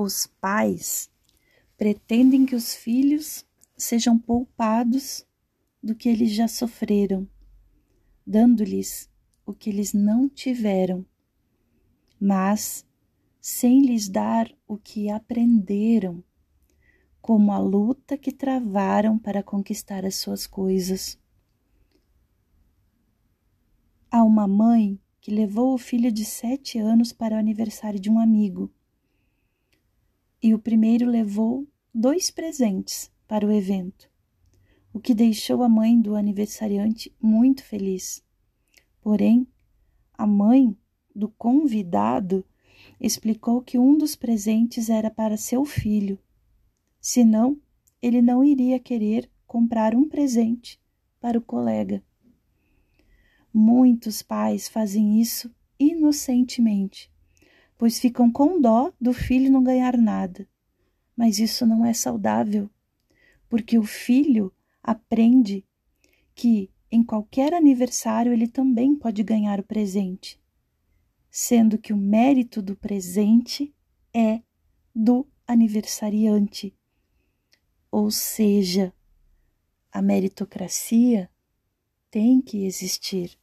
Os pais pretendem que os filhos sejam poupados do que eles já sofreram, dando-lhes o que eles não tiveram, mas sem lhes dar o que aprenderam, como a luta que travaram para conquistar as suas coisas. Há uma mãe que levou o filho de sete anos para o aniversário de um amigo. E o primeiro levou dois presentes para o evento, o que deixou a mãe do aniversariante muito feliz. Porém, a mãe do convidado explicou que um dos presentes era para seu filho, senão ele não iria querer comprar um presente para o colega. Muitos pais fazem isso inocentemente, pois ficam com dó do filho não ganhar nada. Mas isso não é saudável, porque o filho aprende que em qualquer aniversário ele também pode ganhar o presente, sendo que o mérito do presente é do aniversariante. Ou seja, a meritocracia tem que existir.